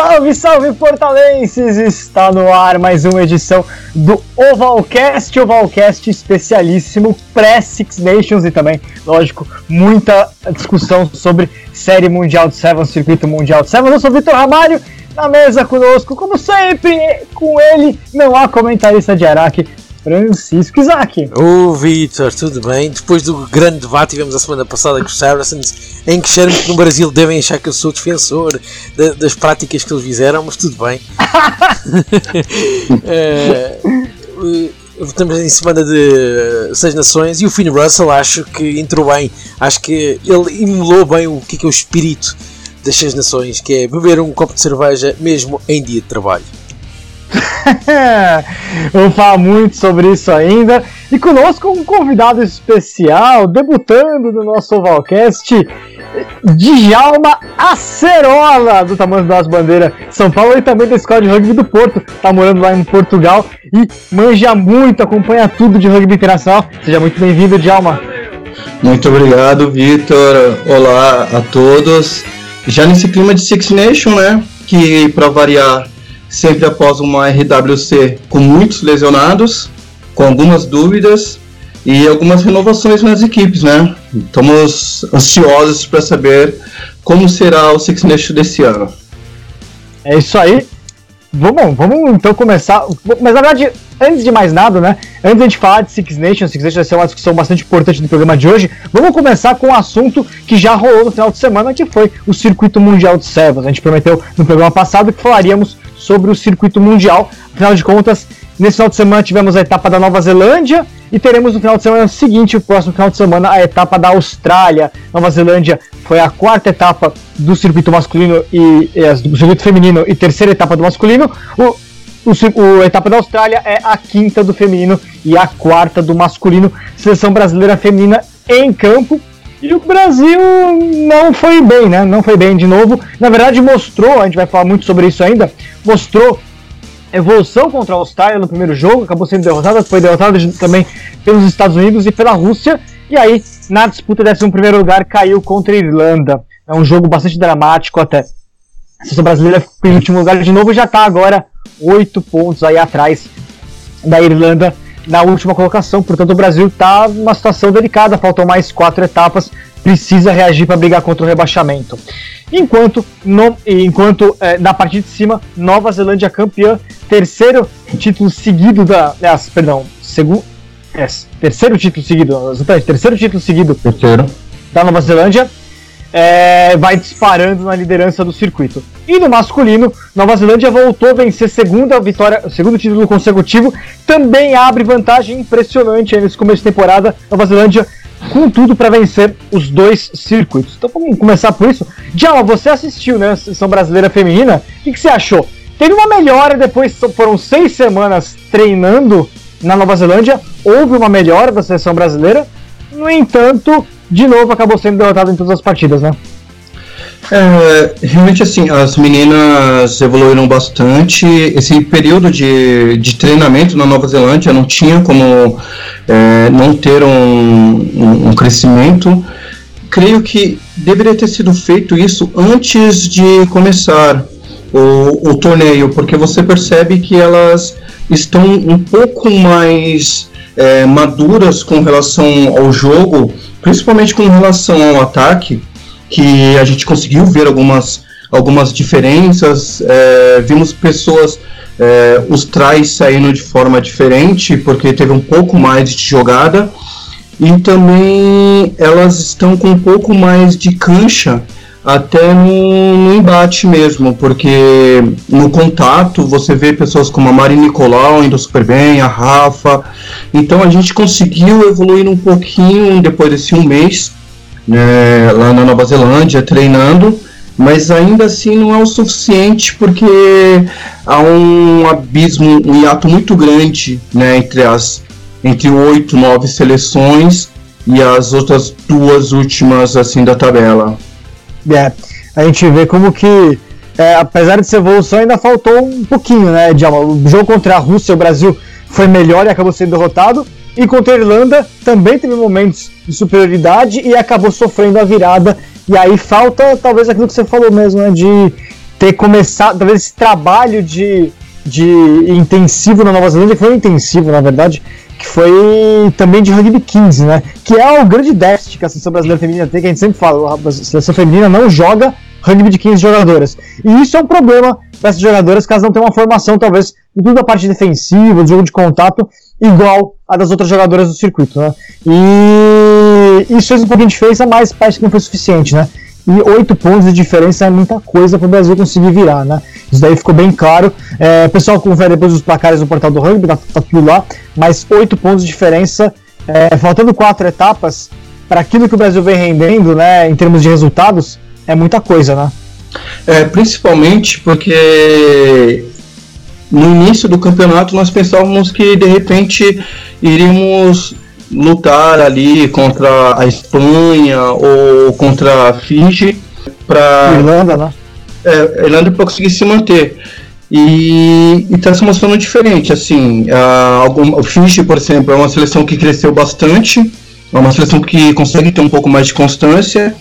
Salve, salve portalenses! Está no ar mais uma edição do Ovalcast, Ovalcast especialíssimo pré-Six Nations e também, lógico, muita discussão sobre série mundial de Seven, circuito mundial de Seven. Eu sou Vitor Ramalho, na mesa conosco, como sempre, com ele, não há comentarista de Araque, Francisco Isaac. Ô Vitor, tudo bem? Depois do grande debate que tivemos a semana passada com os Saracens, em que disseram que no Brasil devem achar que eu sou defensor de, das práticas que eles fizeram, mas tudo bem. é, estamos em semana de Seis Nações e o Finn Russell acho que entrou bem, acho que ele emulou bem o que é, que é o espírito das Seis Nações, que é beber um copo de cerveja mesmo em dia de trabalho. Vamos falar muito sobre isso ainda. E conosco um convidado especial, debutando no nosso Ovalcast, Djalma Acerola, do tamanho das bandeiras São Paulo e também da Escola de Rugby do Porto. Tá morando lá em Portugal e manja muito, acompanha tudo de rugby internacional. Seja muito bem-vindo, Djalma. Muito obrigado, Vitor. Olá a todos. Já nesse clima de Six Nation, né? Que para variar sempre após uma RWC com muitos lesionados, com algumas dúvidas e algumas renovações nas equipes, né? Estamos ansiosos para saber como será o Six Nations desse ano. É isso aí. Vamos, vamos então começar. Mas na verdade, antes de mais nada, né? Antes de a gente falar de Six Nations, Six Nations vai ser uma discussão bastante importante do programa de hoje. Vamos começar com um assunto que já rolou no final de semana, que foi o Circuito Mundial de Sevens. A gente prometeu no programa passado que falaríamos sobre o circuito mundial. Afinal de contas, nesse final de semana tivemos a etapa da Nova Zelândia e teremos no final de semana seguinte, o próximo final de semana, a etapa da Austrália. Nova Zelândia foi a quarta etapa do circuito masculino e, e do circuito feminino e terceira etapa do masculino. O, o, a etapa da Austrália é a quinta do feminino e a quarta do masculino. Seleção brasileira feminina em campo. E o Brasil não foi bem, né? Não foi bem de novo. Na verdade, mostrou, a gente vai falar muito sobre isso ainda, mostrou evolução contra a Austrália no primeiro jogo, acabou sendo derrotada, foi derrotada também pelos Estados Unidos e pela Rússia. E aí, na disputa desse um primeiro lugar, caiu contra a Irlanda. É um jogo bastante dramático até. A seleção brasileira ficou em último lugar de novo e já está agora oito pontos aí atrás da Irlanda na última colocação. Portanto, o Brasil está numa situação delicada, faltam mais quatro etapas, precisa reagir para brigar contra o rebaixamento. Enquanto, no, enquanto é, na parte de cima, Nova Zelândia campeã, terceiro título seguido da. É, perdão, segundo. É, terceiro título seguido, terceiro título seguido terceiro. da Nova Zelândia é, vai disparando na liderança do circuito. E no masculino, Nova Zelândia voltou a vencer segunda vitória, segundo título consecutivo, também abre vantagem impressionante nesse começo de temporada. Nova Zelândia com tudo para vencer os dois circuitos. Então vamos começar por isso. Djalma, você assistiu, né, a seleção brasileira feminina? O que, que você achou? Teve uma melhora depois, foram seis semanas treinando na Nova Zelândia, houve uma melhora da seleção brasileira. No entanto, de novo acabou sendo derrotado em todas as partidas, né? É, realmente assim, as meninas evoluíram bastante. Esse período de, de treinamento na Nova Zelândia não tinha como é, não ter um, um, um, crescimento. Creio que deveria ter sido feito isso antes de começar o, o torneio, porque você percebe que elas estão um pouco mais é, maduras com relação ao jogo principalmente com relação ao ataque, que a gente conseguiu ver algumas, algumas diferenças, é, vimos pessoas, é, os trás saindo de forma diferente, porque teve um pouco mais de jogada, e também elas estão com um pouco mais de cancha, até no, no, embate mesmo, porque no contato você vê pessoas como a Mari Nicolau indo super bem, a Rafa. Então a gente conseguiu evoluir um pouquinho depois desse um mês né, lá na Nova Zelândia treinando, mas ainda assim não é o suficiente porque há um abismo, um hiato muito grande né, entre as entre oito, nove seleções e as outras duas últimas assim da tabela. É, a gente vê como que, é, apesar de ser evolução, ainda faltou um pouquinho, né, Djalma? O jogo contra a Rússia, o Brasil foi melhor e acabou sendo derrotado. E contra a Irlanda também teve momentos de superioridade e acabou sofrendo a virada. E aí falta talvez aquilo que você falou mesmo, né? De ter começado, talvez esse trabalho de, de intensivo na Nova Zelândia, que foi intensivo, na verdade, que foi também de rugby 15, né? Que é o grande déficit que a seleção brasileira feminina tem, que a gente sempre fala, a seleção feminina não joga rugby de 15 jogadoras. E isso é um problema para essas jogadoras, caso não tenham uma formação, talvez, em toda a parte defensiva, do jogo de contato, igual a das outras jogadoras do circuito, né? E isso fez um pouquinho de diferença, mas parece que não foi suficiente, né? E oito pontos de diferença é muita coisa para o Brasil conseguir virar, né? Isso daí ficou bem claro. É, o pessoal confere depois os placares no portal do rugby, tá, tá tudo lá. Mas oito pontos de diferença, é, faltando quatro etapas, para aquilo que o Brasil vem rendendo, né, em termos de resultados, é muita coisa, né? É, principalmente porque no início do campeonato nós pensávamos que de repente iríamos lutar ali contra a Espanha ou contra a Fiji para Irlanda, né? É, Irlanda para conseguir se manter. E está se mostrando diferente, assim, a, algum, o Fiji, por exemplo, é uma seleção que cresceu bastante, é uma seleção que consegue ter um pouco mais de constância,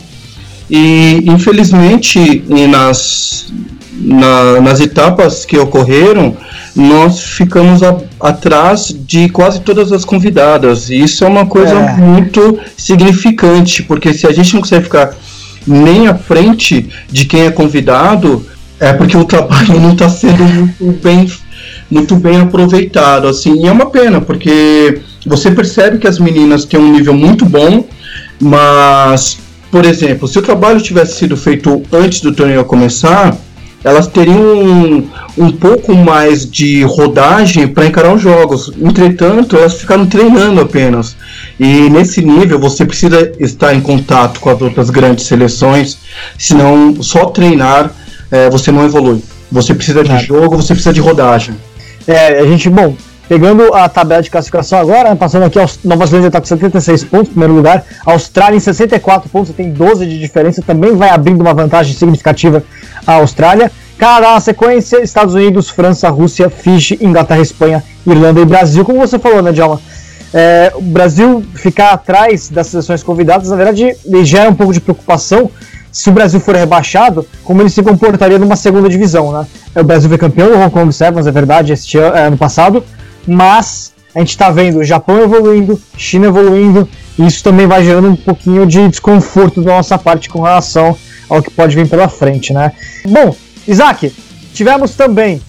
e infelizmente nas, na, nas etapas que ocorreram, nós ficamos a, atrás de quase todas as convidadas. E isso é uma coisa é. muito significante, porque se a gente não consegue ficar nem à frente de quem é convidado, é porque o trabalho não está sendo muito bem, muito bem aproveitado. Assim, e é uma pena, porque você percebe que as meninas têm um nível muito bom, mas por exemplo, se o trabalho tivesse sido feito antes do torneio começar, elas teriam um, um pouco mais de rodagem para encarar os jogos. Entretanto, elas ficaram treinando apenas. E nesse nível você precisa estar em contato com as outras grandes seleções, senão só treinar é, você não evolui. Você precisa de jogo, você precisa de rodagem. É, a gente, bom, Pegando a tabela de classificação agora, né, passando aqui, Nova Zelândia está com 76 pontos, primeiro lugar. Austrália em 64 pontos, tem 12 de diferença, também vai abrindo uma vantagem significativa à Austrália. Canadá na sequência, Estados Unidos, França, Rússia, Fiji, Inglaterra, Espanha, Irlanda e Brasil. Como você falou, né, Djalma? É, o Brasil ficar atrás das seleções convidadas, na verdade, gera um pouco de preocupação se o Brasil for rebaixado, como ele se comportaria numa segunda divisão, né? O Brasil foi campeão do Hong Kong Sevens, é verdade, este ano, é, ano passado, mas a gente está vendo o Japão evoluindo, China evoluindo, e isso também vai gerando um pouquinho de desconforto da nossa parte com relação ao que pode vir pela frente, né? Bom, Isaac, tivemos também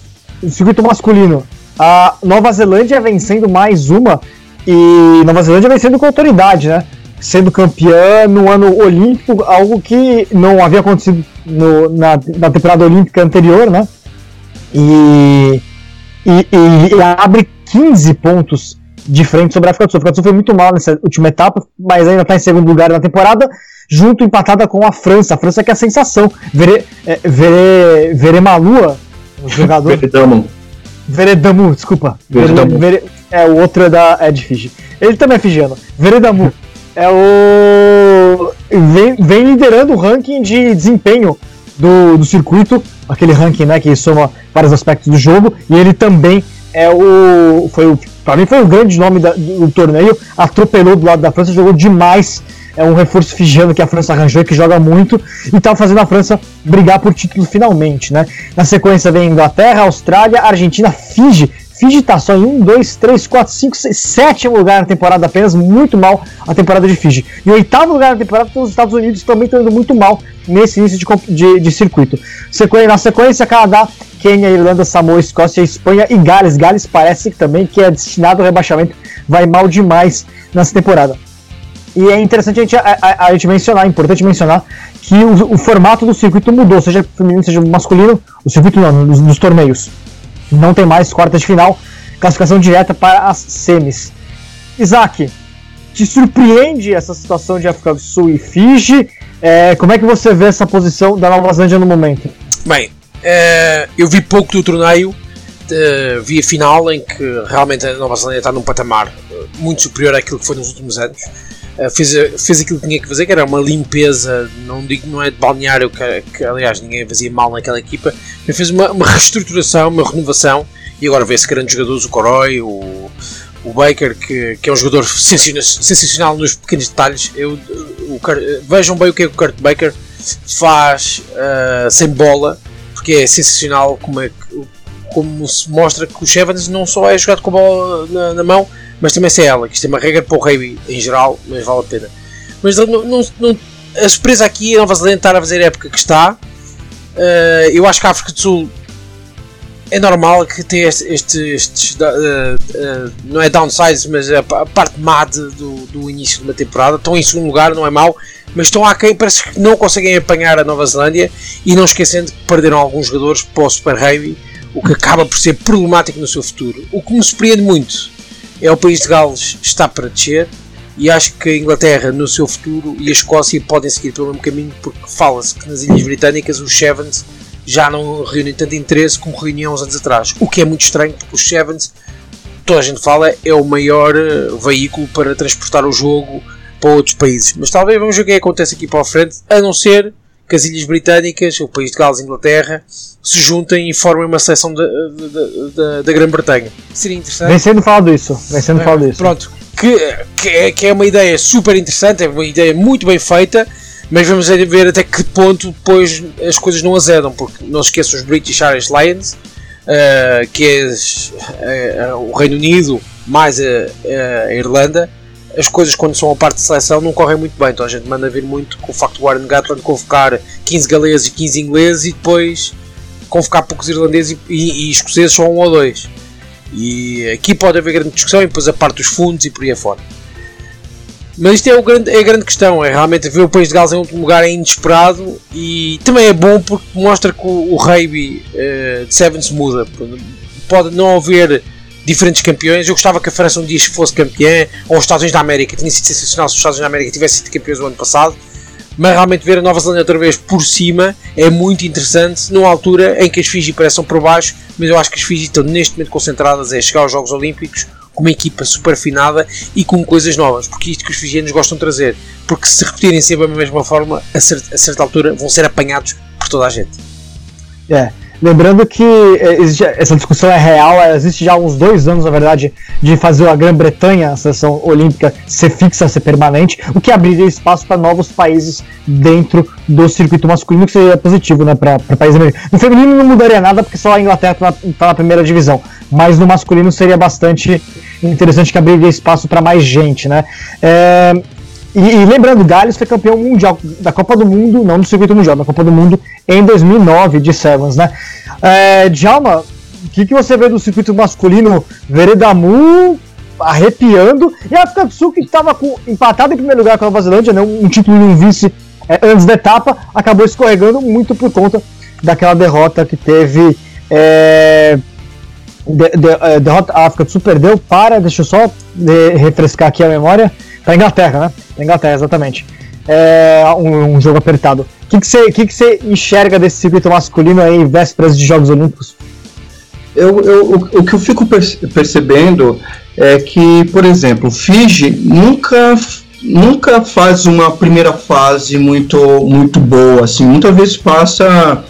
o circuito masculino, a Nova Zelândia vencendo mais uma, e Nova Zelândia vencendo com autoridade, né? Sendo campeã no ano olímpico, algo que não havia acontecido no, na, na temporada olímpica anterior, né? E, e, e abre 15 pontos de frente sobre a África do Sul. A África do Sul foi muito mal nessa última etapa, mas ainda está em segundo lugar na temporada, junto empatada com a França. A França que é a sensação. Vere, é, Vere, Veremalua, o jogador. Veredamu. Veredamu, desculpa. Veredamu. Vere, é o outro é, da, é de Fiji. Ele também é fijiano. Veredamu é o. Vem, vem liderando o ranking de desempenho do, do circuito, aquele ranking né, que soma vários aspectos do jogo, e ele também é o. Foi o. Pra mim foi o grande nome da, do torneio. Atropelou do lado da França, jogou demais. É um reforço figiano que a França arranjou, que joga muito, e tá fazendo a França brigar por título finalmente, né? Na sequência vem Inglaterra, Austrália, Argentina, Fiji. Fiji tá só em 1, 2, 3, 4, 5, 6, sétimo lugar na temporada apenas, muito mal a temporada de Fiji. E oitavo lugar na temporada, os Estados Unidos também estão indo muito mal nesse início de, de, de circuito. Na sequência, Canadá, Quênia, Irlanda, Samoa, Escócia, Espanha e Gales. Gales parece também que é destinado ao rebaixamento, vai mal demais nessa temporada. E é interessante a gente, a, a, a gente mencionar, é importante mencionar, que o, o, formato do circuito mudou, seja feminino, seja masculino, o circuito não, nos, nos torneios. Não tem mais quartas de final, classificação direta para as semis. Isaac, te surpreende essa situação de África do Sul e Fiji? É, como é que você vê essa posição da Nova Zelândia no momento? Bem, Uh, eu vi pouco do torneio, uh, vi a final em que realmente a Nova Zelândia está num patamar uh, muito superior àquilo que foi nos últimos anos. Fez, fez aquilo que tinha que fazer, que era uma limpeza, não digo não é de balneário, que, que aliás ninguém fazia mal naquela equipa, mas fez uma, uma reestruturação, uma renovação e agora vê-se grandes jogadores, o Coroi, o, o Baker, que, que é um jogador sensacional nos pequenos detalhes. Eu, o, vejam bem o que é que o Kurt Baker faz uh, sem bola porque é sensacional como, é como se mostra que o Chevans não só é jogado com a bola na, na mão, mas também se é ela, que isto é uma regra para o rugby em geral, mas vale a pena. Mas não, não, não, a surpresa aqui é a Nova Zelândia estar a fazer a época que está. Uh, eu acho que a África do Sul é normal que tenha estes, estes uh, uh, não é downsides, mas a, a parte má de, do, do, início de uma temporada. Estão em segundo lugar, não é mau, mas estão aquém, parece que não conseguem apanhar a Nova Zelândia e não esquecendo que perderam alguns jogadores para o Super Rugby, o que acaba por ser problemático no seu futuro. O que me surpreende muito é o país de Gales está para descer e acho que a Inglaterra no seu futuro e a Escócia podem seguir pelo mesmo caminho porque fala-se que nas Ilhas Britânicas os Sevens já não reúnem tanto interesse como reuniam uns anos atrás. O que é muito estranho porque os Sevens, toda a gente fala, é o maior eh, veículo para transportar o jogo para outros países. Mas talvez vamos ver o que, é que acontece aqui para a frente, a não ser que as Ilhas Britânicas, o país de Gales e Inglaterra, se juntem e formem uma seção da, Grã-Bretanha. Seria interessante. Vem sendo falado isso. Vem sendo é, falado isso. Pronto. Que, que, é, que é uma ideia super interessante, é uma ideia muito bem feita mas vamos ver até que ponto depois as coisas não azedam, porque não se esqueçam os British Irish Lions, uh, que é uh, o Reino Unido mais a, a, Irlanda, as coisas quando são a parte de seleção não correm muito bem, então a gente manda vir muito com o facto do Warren Gatland convocar 15 galeses e 15 ingleses e depois convocar poucos irlandeses e, e, e escoceses só um ou dois. E aqui pode haver grande discussão e depois a parte dos fundos e por aí afora. Mas isto é, o grande, é a grande questão, é realmente ver o país de Gales em último lugar é inesperado e também é bom porque mostra que o, o rugby uh, de Sevens muda. Pode não haver diferentes campeões. Eu gostava que a França um dia fosse campeã, ou os Estados Unidos da América. Tinha sido sensacional se os Estados Unidos da América tivessem sido campeões o ano passado. Mas realmente ver a Nova Zelândia outra vez por cima é muito interessante, numa altura em que as Fiji parecem por baixo, mas eu acho que as Fiji estão neste momento concentradas em chegar aos Jogos Olímpicos com uma equipa super afinada e com coisas novas, porque isto que os fijianos gostam de trazer, porque se repetirem sempre a mesma forma, a certa, a certa altura vão ser apanhados por toda a gente. É. Lembrando que é, essa discussão é real, existe já uns dois anos, na verdade, de fazer a Grã-Bretanha, a seleção olímpica, ser fixa, ser permanente, o que abriria espaço para novos países dentro do circuito masculino, que seria positivo né, para países emergentes. No feminino não mudaria nada, porque só a Inglaterra está na, tá na primeira divisão, mas no masculino seria bastante interessante que abriria espaço para mais gente. Né? É, e, e, lembrando, Gales foi campeão mundial da Copa do Mundo, não do circuito mundial, da Copa do Mundo em 2009 de Sevens, né? É, Djalma, o que, que você vê do circuito masculino Veredamu arrepiando e a África do Sul que estava empatado em primeiro lugar com a Nova Zelândia, né? um, título e um vice é, antes da etapa, acabou escorregando muito por conta daquela derrota que teve. É, de, de, é, derrota, a África do Sul perdeu para, deixa eu só de, refrescar aqui a memória, para a Inglaterra, né? Para Inglaterra, exatamente. É um, um jogo apertado. O que, que, você, que, que você enxerga desse circuito masculino aí, vésperas de Jogos Olímpicos? Eu, eu, o, o que eu fico percebendo é que, por exemplo, Fiji nunca nunca faz uma primeira fase muito muito boa assim muitas vezes passa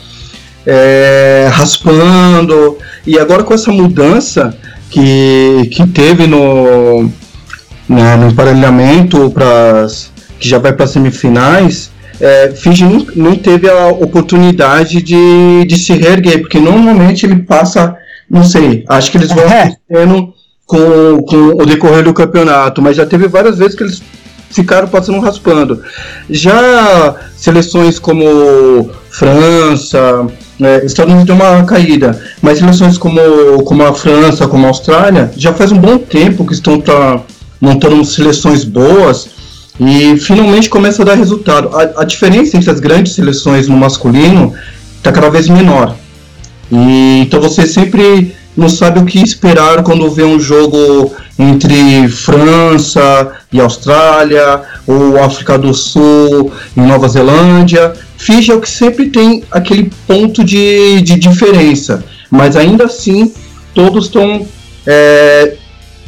é, raspando e agora com essa mudança que, que teve no né, no emparelhamento para que já vai para semifinais, é, Fiji não, não, teve a oportunidade de, de se reerguer, porque normalmente ele passa, não sei, acho que eles vão é. tendo com, com o decorrer do campeonato, mas já teve várias vezes que eles ficaram passando raspando. Já seleções como França, né, Estados Unidos deu uma caída, mas seleções como, como a França, como a Austrália, já faz um bom tempo que estão pra, montando seleções boas e finalmente começa a dar resultado. A, a diferença entre as grandes seleções no masculino está cada vez menor. E, então você sempre não sabe o que esperar quando vê um jogo entre França e Austrália, ou África do Sul e Nova Zelândia. Fiji é o que sempre tem aquele ponto de, de diferença, mas ainda assim todos estão é,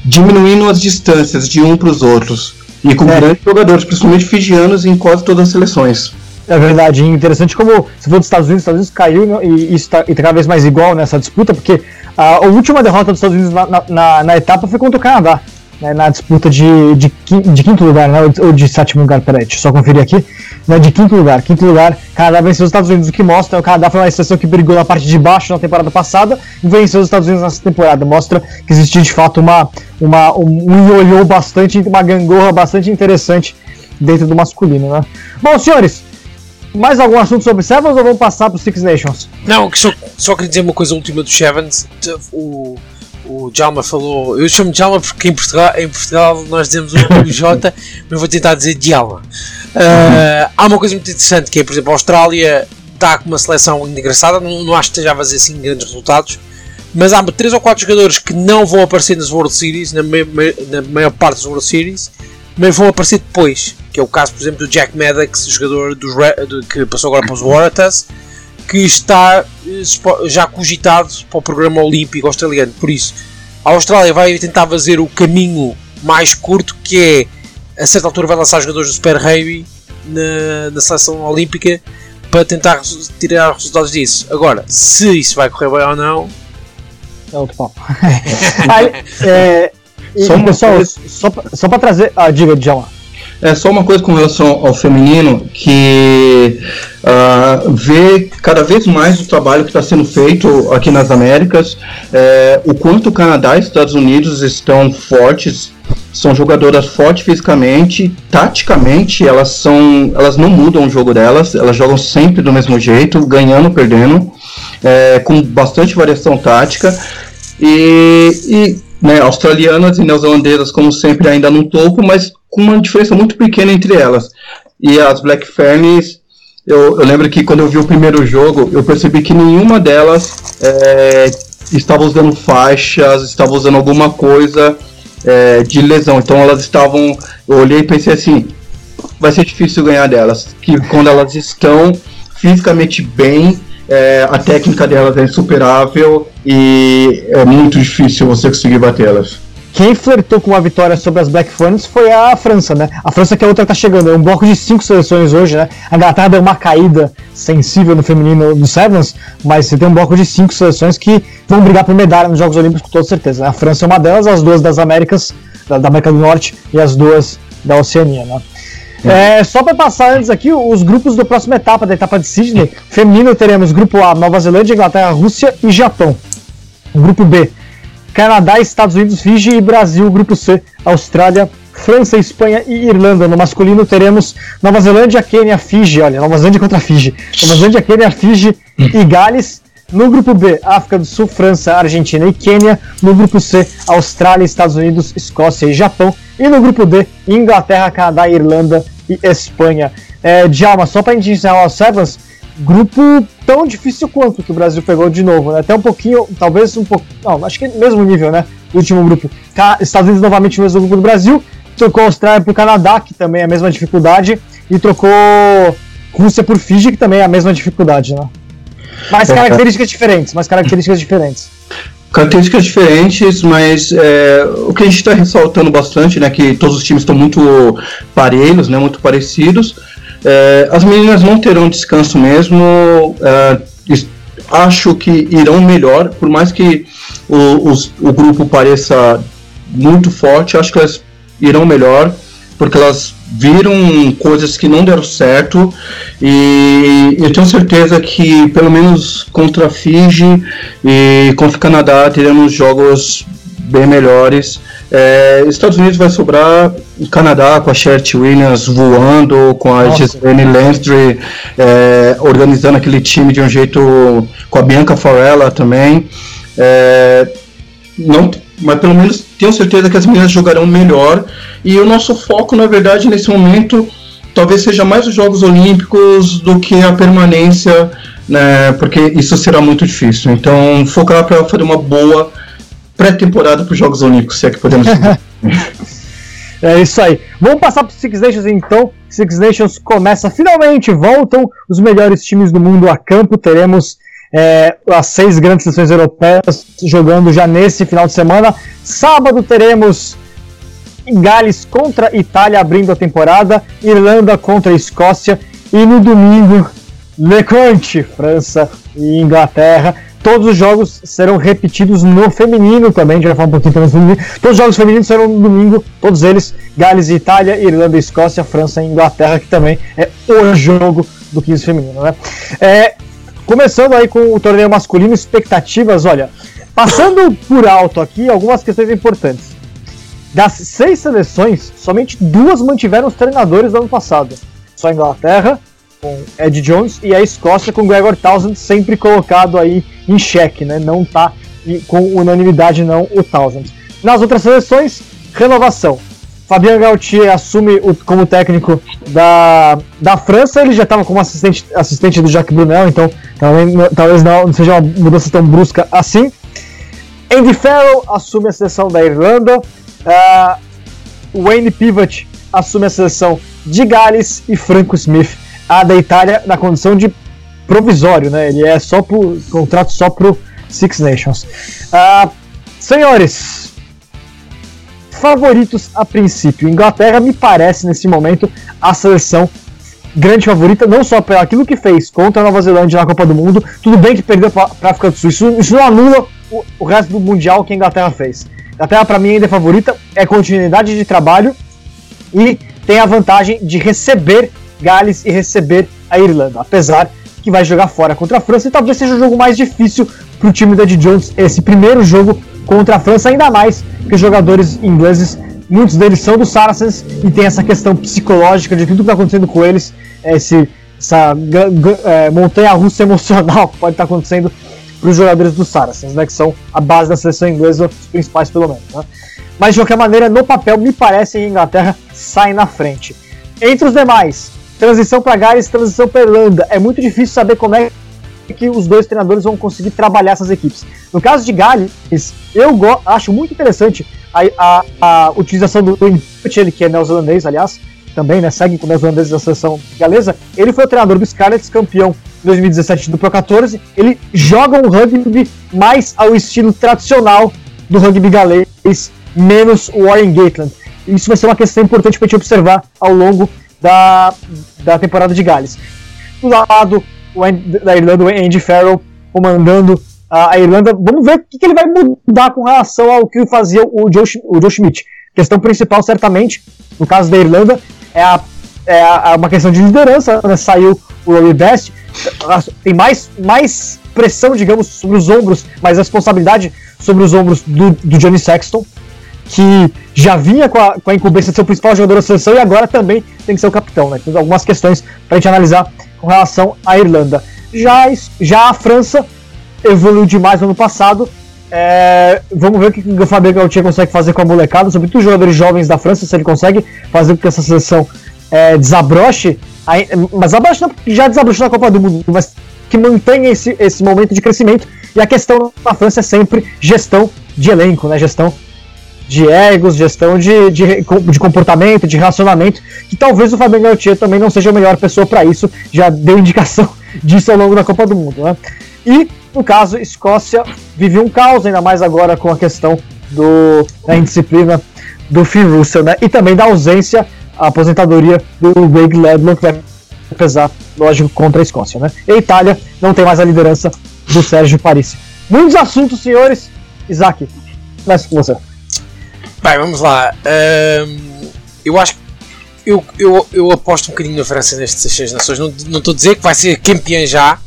diminuindo as distâncias de um para os outros. E com é. grandes jogadores, principalmente fijianos, em quase todas as seleções. É verdade, interessante como se for dos Estados Unidos, os Estados Unidos caiu e isso está tá cada vez mais igual nessa disputa, porque a, a última derrota dos Estados Unidos na, na, na, etapa foi contra o Canadá. Né, na disputa de, de, de, quinto lugar, né, ou de sétimo lugar, peraí, deixa eu só conferir aqui, né, de quinto lugar. Quinto lugar, Canadá venceu os Estados Unidos, o que mostra, o Canadá foi uma seleção que brigou na parte de baixo na temporada passada e venceu os Estados Unidos nessa temporada. Mostra que existe de fato uma, uma, um ioiô bastante, uma gangorra bastante interessante dentro do masculino, né. Bom, senhores, mais algum assunto sobre Sevens ou vamos passar para Six Nations? Não, só, só queria dizer uma coisa última do Sevens. O, o Jalma falou. Eu chamo de Jalma porque em Portugal, em Portugal nós dizemos o J, mas vou tentar dizer Jalma. Uh, há uma coisa muito interessante que é, por exemplo, a Austrália está com uma seleção engraçada, não, não acho que esteja a fazer assim grandes resultados, mas há 3 ou 4 jogadores que não vão aparecer nas World Series, na, na maior parte das World Series, mas vão aparecer depois, que é o caso, por exemplo, do Jack Maddox, jogador do, que passou agora para os Waratahs, que está eh, já cogitado para o programa olímpico australiano. Por isso, a Austrália vai tentar fazer o caminho mais curto, que é a certa altura vai lançar jogadores do Super Rugby na, na seleção olímpica para tentar tirar os resultados disso. Agora, se isso vai correr bem ou não, é outro papo. é, e, só pessoal, só, só para trazer. Ah, diga, Djalma. É só uma coisa com relação ao feminino que uh, vê cada vez mais o trabalho que está sendo feito aqui nas Américas, é, o quanto o Canadá e Estados Unidos estão fortes, são jogadoras fortes fisicamente, taticamente elas são, elas não mudam o jogo delas, elas jogam sempre do mesmo jeito, ganhando, perdendo, é, com bastante variação tática. E, e né, australianas e neozelandesas, como sempre, ainda no topo, mas com uma diferença muito pequena entre elas. E as Black Ferns, eu, eu lembro que quando eu vi o primeiro jogo, eu percebi que nenhuma delas é, estava usando faixas, estava usando alguma coisa é, de lesão. Então elas estavam. Eu olhei e pensei assim: vai ser difícil ganhar delas. Que quando elas estão fisicamente bem, é, a técnica delas é insuperável e é muito difícil você conseguir batê-las. Quem flertou com a vitória sobre as Black Ferns foi a França, né? A França que é a outra que tá chegando. É um bloco de cinco seleções hoje, né? A Inglaterra deu uma caída sensível no feminino do Sevens, mas você tem um bloco de cinco seleções que vão brigar por medalha nos Jogos Olímpicos com toda certeza. A França é uma delas, as duas das Américas, da América do Norte e as duas da Oceania, né? É, só para passar antes aqui, os grupos da próxima etapa, da etapa de Sydney. Feminino teremos grupo A, Nova Zelândia, Inglaterra, Rússia e Japão. Grupo B, Canadá, Estados Unidos, Fiji e Brasil. Grupo C, Austrália, França, Espanha e Irlanda. No masculino teremos Nova Zelândia, Quênia, Fiji. Olha, Nova Zelândia contra Fiji. Nova Zelândia, Quênia, Fiji e Gales. No grupo B, África do Sul, França, Argentina e Quênia. No grupo C, Austrália, Estados Unidos, Escócia e Japão. E no grupo D, Inglaterra, Canadá, Irlanda e Espanha. É, Djalma, só para a gente encerrar o Sevens, grupo tão difícil quanto que o Brasil pegou de novo, né? Até um pouquinho, talvez um pouco. Não, acho que é mesmo nível, né? O último grupo. Estados Unidos novamente no mesmo grupo do Brasil, trocou a Austrália para o Canadá, que também é a mesma dificuldade, e trocou Rússia por Fiji, que também é a mesma dificuldade, né? Mas é, características diferentes, mas características diferentes características diferentes, mas é, o que a gente está ressaltando bastante, né, que todos os times estão muito parelhos, né, muito parecidos. É, as meninas não terão descanso mesmo. É, acho que irão melhor, por mais que o, os, o grupo pareça muito forte, acho que elas irão melhor, porque elas viram coisas que não deram certo e eu tenho certeza que pelo menos contra a Fiji e contra o Canadá teremos jogos bem melhores. É, Estados Unidos vai sobrar Canadá com a Shert Williams voando, com a Gislaine Lansbury é, organizando aquele time de um jeito com a Bianca Farella também. É, não mas pelo menos tenho certeza que as meninas jogarão melhor. E o nosso foco, na verdade, nesse momento, talvez seja mais os Jogos Olímpicos do que a permanência, né, porque isso será muito difícil. Então, focar para fazer uma boa pré-temporada para os Jogos Olímpicos, se é que podemos. É isso aí. Vamos passar para Six Nations então. Six Nations começa finalmente, voltam os melhores times do mundo a campo. Teremos é, as seis grandes seleções europeias jogando já nesse final de semana. Sábado teremos Gales contra Itália abrindo a temporada, Irlanda contra Escócia e no domingo Leconte, França e Inglaterra. todos os jogos serão repetidos no feminino também, vai falar um pouquinho também feminino. Todos os jogos femininos serão no domingo, todos eles, Gales e Itália, Irlanda e Escócia, França e Inglaterra, que também é o jogo do 15 feminino, né? É, começando aí com o torneio masculino, expectativas, olha, passando por alto aqui algumas questões importantes. Das seis seleções, somente duas mantiveram os treinadores do ano passado. Só a Inglaterra, com Ed Jones, e a Escócia com Gregor Townsend sempre colocado aí em xeque, né? Não tá com unanimidade não o Townsend. Nas outras seleções, renovação. Fabien Gaultier assume o, como técnico da, da França, ele já estava como assistente, assistente do Jacques Brunel, então talvez, talvez não seja uma mudança tão brusca assim. Andy Farrell assume a seleção da Irlanda, uh, Wayne Pivot assume a seleção de Gales e Franco Smith a da Itália na condição de provisório, né? Ele é só pro contrato só pro Six Nations. Uh, senhores, favoritos a princípio. Inglaterra me parece nesse momento a seleção grande favorita, não só pelo aquilo que fez contra a Nova Zelândia na Copa do Mundo. Tudo bem que perdeu para a África do Sul. Isso, isso não anula o, o, resto do mundial que a Inglaterra fez. A Inglaterra para mim ainda é favorita, é continuidade de trabalho e tem a vantagem de receber Gales e receber a Irlanda, apesar que vai jogar fora contra a França e talvez seja o jogo mais difícil para o time da Ed Jones esse primeiro jogo contra a França, ainda mais que os jogadores ingleses, muitos deles são do Saracens e tem essa questão psicológica de tudo que está acontecendo com eles, esse, essa é, montanha-russa emocional que pode estar tá acontecendo para os jogadores do Saracens, né, que são a base da seleção inglesa, os principais pelo menos. Né? Mas de qualquer maneira, no papel, me parece que a Inglaterra sai na frente. Entre os demais, transição para Gales, transição para Irlanda. É muito difícil saber como é que os dois treinadores vão conseguir trabalhar essas equipes. No caso de Gales, eu acho muito interessante a, a, a utilização do input, ele que é neozelandês, aliás, também, né, segue com o neozelandês da seleção galesa. Ele foi o treinador do Scarlets, campeão em 2017 do Pro 14. Ele joga um rugby mais ao estilo tradicional do rugby galês, menos o Warren Gatland. Isso vai ser uma questão importante para a gente observar ao longo da, da temporada de Gales. Do lado da Irlanda, o Andy Farrell comandando a, Irlanda. Vamos ver o que, que, ele vai mudar com relação ao que fazia o Joe, o Joe Schmidt. A questão principal, certamente, no caso da Irlanda, é, a, é a, uma questão de liderança. Né? Saiu o Rory Best, tem mais, mais pressão, digamos, sobre os ombros, mais responsabilidade sobre os ombros do, do Johnny Sexton que já vinha com a, com a incumbência de ser o principal jogador da seleção e agora também tem que ser o capitão, né? Tem algumas questões para a gente analisar com relação à Irlanda. Já, já a França evoluiu demais no ano passado. É, vamos ver o que o Fabio Gautier consegue fazer com a molecada, sobretudo os jogadores jovens da França, se ele consegue fazer com que essa seleção é, desabroche, mas abroche não, já desabrochou na Copa do Mundo, mas que mantenha esse, esse momento de crescimento. E a questão na França é sempre gestão de elenco, né? Gestão de egos, gestão de, de, de comportamento, de relacionamento, que talvez o Fabio Gautier também não seja a melhor pessoa para isso, já deu indicação disso ao longo da Copa do Mundo. Né? E, no caso, Escócia vive um caos, ainda mais agora com a questão do, da indisciplina do Phil Russell, né? e também da ausência, a aposentadoria do Greg Ledlow, que vai pesar, lógico, contra a Escócia. Né? E a Itália não tem mais a liderança do Sérgio Parisi. Muitos assuntos, senhores. Isaac, começa com você. Bem, vamos lá. Um, eu acho que eu, eu, eu aposto um bocadinho na França nestas seis nações. Não, não estou a dizer que vai ser campeã já,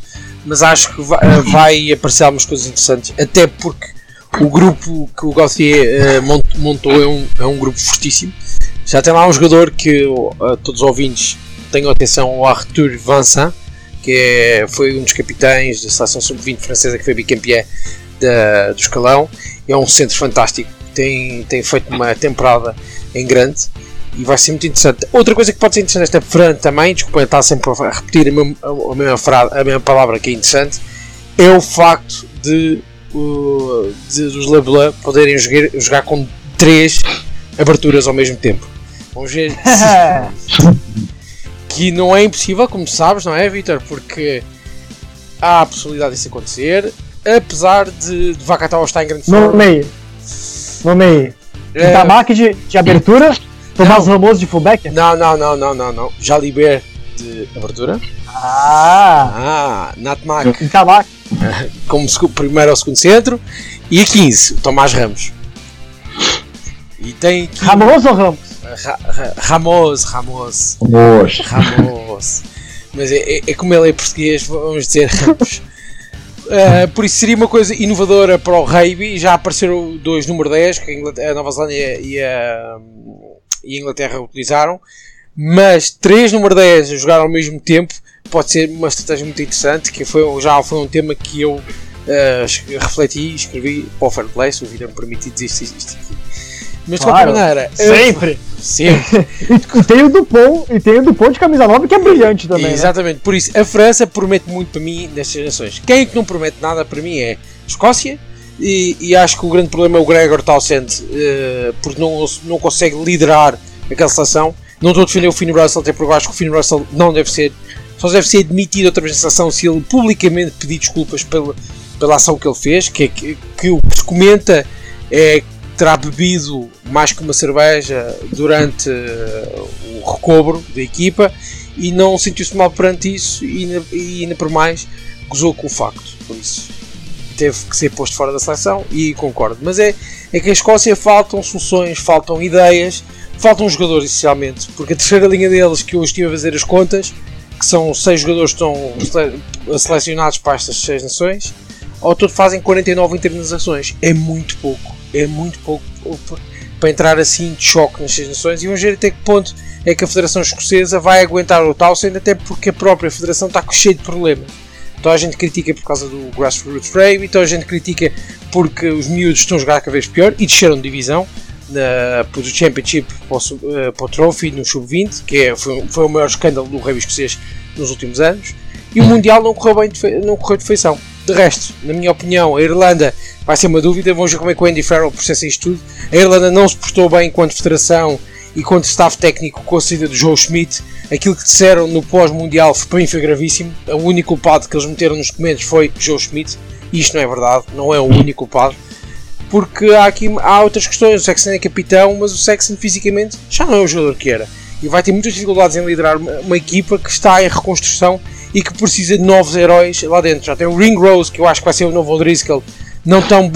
mas acho que vai, eh, vai aparecer algumas coisas interessantes. Até porque o grupo que o Gauthier uh, montou é um, é um grupo fortíssimo. Já tem lá um jogador que uh, todos os ouvintes tenham atenção, o Arthur Vincent, que é, foi um dos capitães da seleção sub-20 francesa que foi bicampeã da, do escalão. É um centro fantástico tem, tem feito uma temporada em grande e vai ser muito interessante. Outra coisa que pode ser interessante esta frente também, desculpa estar sempre a repetir a mesma, a mesma, frase, a mesma palavra que é interessante, é o facto de, uh, de os Leblanc poderem jogar, jogar com três aberturas ao mesmo tempo. Vamos ver que não é impossível, como sabes, não é, Vitor? Porque há a possibilidade disso acontecer, apesar de, de Vacatau estar em grande forma. No meio. Nome é... Itamaki de, de abertura, Tomás Ramos de fullback? Não, não, não, não, não, não. Jalibert de abertura. Ah! Ah, Natmak. Itamaki. como primeiro ou segundo centro. E a 15, o Tomás Ramos. E tem. Ramos ou Ramos? Ra Ra Ramos, Ramos. Ramos. Ramos. Mas é, é, é, como ele é português, vamos dizer Ramos. Uh, por isso seria uma coisa inovadora para o rugby. Já apareceram dois número 10 que a Nova Zelândia e a, e a Inglaterra utilizaram, mas três número 10 a jogar ao mesmo tempo pode ser uma estratégia muito interessante. Que foi, já foi um tema que eu uh, refleti e escrevi para o Fair Play, se o vídeo me permitir dizer isto. Mas de claro, qualquer maneira. Sempre! Sempre! e tem o Dupont, e tem o Dupont de camisa nova que é brilhante também. Né? Exatamente, né? por isso a França promete muito para mim nestas nações. Quem é que não promete nada para mim é Escócia. E, e acho que o grande problema é o Gregor Townsend, uh, porque não, não consegue liderar aquela seleção. Não estou a defender o Finn Russell, até porque eu acho que o Finn Russell não deve ser, só deve ser admitido outra vez na seleção se ele publicamente pedir desculpas pela, pela ação que ele fez. Que, é que, que o que se comenta é terá bebido mais que uma cerveja durante uh, o recobro da equipa e não sentiu-se mal perante isso e ainda, e ainda por mais gozou com o facto. Por isso teve que ser posto fora da seleção e concordo. Mas é, é que a Escócia faltam soluções, faltam ideias, faltam jogadores essencialmente, porque a terceira linha deles que eu estive a fazer as contas, que são seis jogadores que estão selecionados para estas seis nações, ao todo fazem 49 internalizações. É muito pouco é muito pouco para entrar assim de choque nas seis nações e vamos ver até que ponto é que a Federação Escocesa vai aguentar o Townsend, até porque a própria Federação está cheia de problemas. Então a gente critica por causa do Grassroots Rugby, então a gente critica porque os miúdos estão a jogar cada vez pior e desceram de divisão na, do Championship para o, eh, para o Trophy no Sub-20, que é, foi, foi o maior escândalo do rugby escocês nos últimos anos, e o Mundial não correu, bem de, não correu de feição. De resto, na minha opinião, a Irlanda vai ser uma dúvida. Vamos ver como é que o Andy Farrell processa isto tudo. A Irlanda não se portou bem enquanto federação e quanto staff técnico com a saída do Joe Schmidt. Aquilo que disseram no pós-mundial foi gravíssimo. O único culpado que eles meteram nos documentos foi Joe Schmidt. E isto não é verdade, não é o único culpado. Porque há aqui há outras questões. O Sexton é capitão, mas o Sexton fisicamente já não é o jogador que era. E vai ter muitas dificuldades em liderar uma, uma equipa que está em reconstrução e que precisa de novos heróis lá dentro. Já tem o Ring Rose, que eu acho que vai ser o novo O'Driscoll, não tão,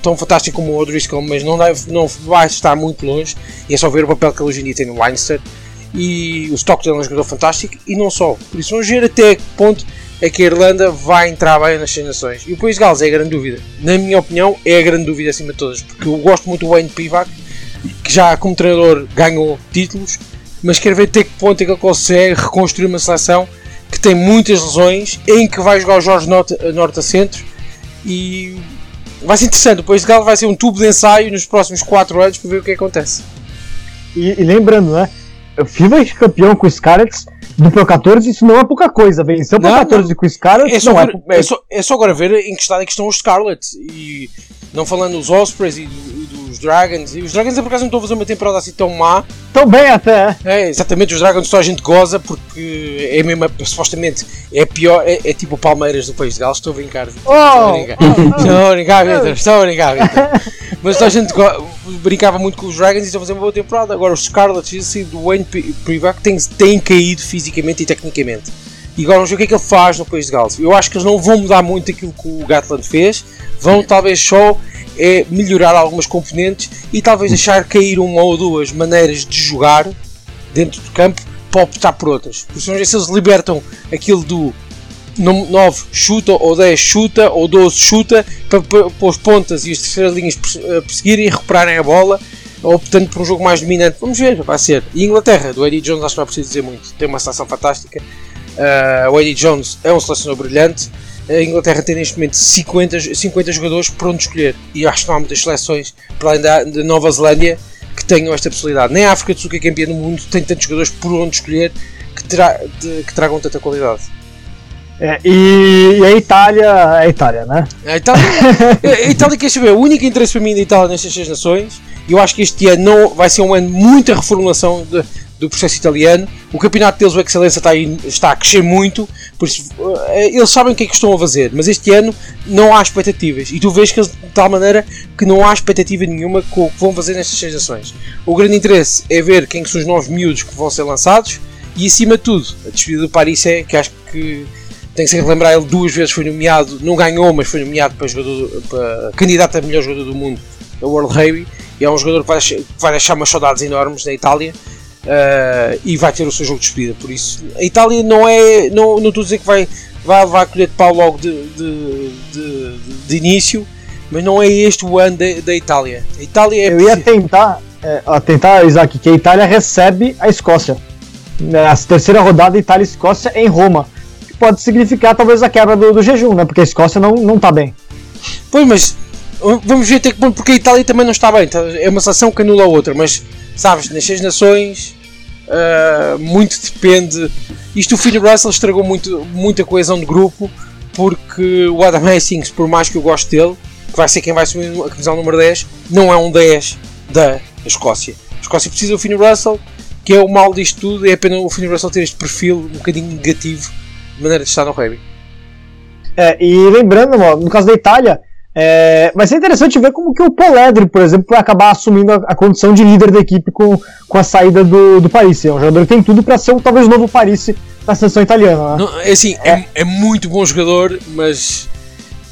tão fantástico como o O'Driscoll, mas não, deve, não vai estar muito longe. E é só ver o papel que ele hoje em dia tem no Leinster. E o Stockdale é um jogador fantástico e não só. Por isso vamos ver até que ponto é que a Irlanda vai entrar bem nas nações. E o País de Gales é a grande dúvida. Na minha opinião, é a grande dúvida acima de todas. Porque eu gosto muito do Wayne Pivac, que já como treinador ganhou títulos, mas quero ver até que ponto é que ele consegue reconstruir uma seleção que tem muitas lesões, em que vai jogar o Jorge Norte, Norte a centro e vai ser interessante. O País de Gales vai ser um tubo de ensaio nos próximos 4 anos para ver o que acontece. E, e lembrando, né? O FIBA campeão com o Scarlets do Pro 14, isso não é pouca coisa. Venceu o Pro 14 não. com o Scarlets, é só, não é, é, só, é só agora ver em que estado é que estão os Scarlets. E não falando dos Ospreys e, do, dos Dragons. E os Dragons, por acaso, não estão a fazer uma temporada assim tão má. Estão bem até. É, exatamente. Os Dragons só a gente goza porque é mesmo, supostamente, é pior. É, é tipo o Palmeiras do País de Gales. Estou a brincar. Oh, estou a brincar. Estou a brincar, Victor. Estou a brincar, Victor. Mas a gente brincava muito com os Dragons e estão a fazer uma boa temporada. Agora os Scarlets assim, do Wayne Privac têm, têm caído fisicamente e tecnicamente. E agora vamos ver o que é que ele faz no País de Gales. Eu acho que eles não vão mudar muito aquilo que o Gatland fez. Vão talvez só é melhorar algumas componentes e talvez deixar cair uma ou duas maneiras de jogar dentro do campo para optar por outras. Por isso, se eles libertam aquilo do 9 chuta, ou 10 chuta, ou 12 chuta, para, para, para os pontas e as terceiras linhas eh, perseguirem e recuperarem a bola, optando por um jogo mais dominante. Vamos ver, vai ser. E Inglaterra, do Eddie Jones, acho que não é preciso dizer muito. Tem uma seleção fantástica. Uh, o Eddie Jones é um selecionador brilhante a Inglaterra tem neste momento 50, 50 jogadores por onde escolher. E acho que não há muitas seleções, para além da, da Nova Zelândia, que tenham esta possibilidade. Nem a África do Sul, que é campeã do mundo, tem tantos jogadores por onde escolher que, tra de, que tragam tanta qualidade. É, e, e, a Itália, a Itália, né? A Itália, a Itália quer saber, o único interesse para mim da Itália nestas seis nações, e eu acho que este ano não, vai ser um ano de muita reformulação de, do processo italiano. O campeonato deles, o Excelência, está, aí, está a crescer muito, por isso, eh, eles sabem o que é que estão a fazer, mas este ano não há expectativas. E tu vês que de tal maneira que não há expectativa nenhuma com o que vão fazer nestas seis ações. O grande interesse é ver quem são os novos miúdos que vão ser lançados e, acima de tudo, a despedida do Paris é que acho que tem que se lembrar, ele duas vezes foi nomeado, não ganhou, mas foi nomeado para, jogador, para candidato a melhor jogador do mundo da World Rugby. É um jogador que vai, que vai deixar umas saudades enormes na Itália. Uh, e vai ter o seu jogo de despedida. Por isso, a Itália não é. Não, não estou a dizer que vai, vai, vai colher de pau logo de, de, de, de, início, mas não é este o ano da, Itália. A Itália é. Eu ia tentar, é, tentar, Isaac, que a Itália recebe a Escócia. Na terceira rodada, Itália e Escócia em Roma. Que pode significar talvez a quebra do, do jejum, né? Porque a Escócia não, não tá bem. Pois, mas vamos ver até que ponto, porque a Itália também não está bem. Então, é uma seleção que anula a outra, mas sabes, nas seis nações uh, muito depende. Isto o Finn Russell estragou muito, muita coesão de grupo porque o Adam Hastings, por mais que eu goste dele, que vai ser quem vai assumir a camisão número 10, não é um 10 da Escócia. A Escócia precisa do Finn Russell, que é o mal disto tudo, é apenas o Finn Russell ter este perfil um bocadinho negativo de maneira de estar no rugby. É, e lembrando, no caso da Itália, é, vai ser interessante ver como que o Poledri, por exemplo, vai acabar assumindo a, a, condição de líder da equipe com, com a saída do, do Paris. É um jogador que tem tudo para ser um, talvez o novo Paris da seleção italiana. Né? Não, é assim, é. é. É, muito bom jogador, mas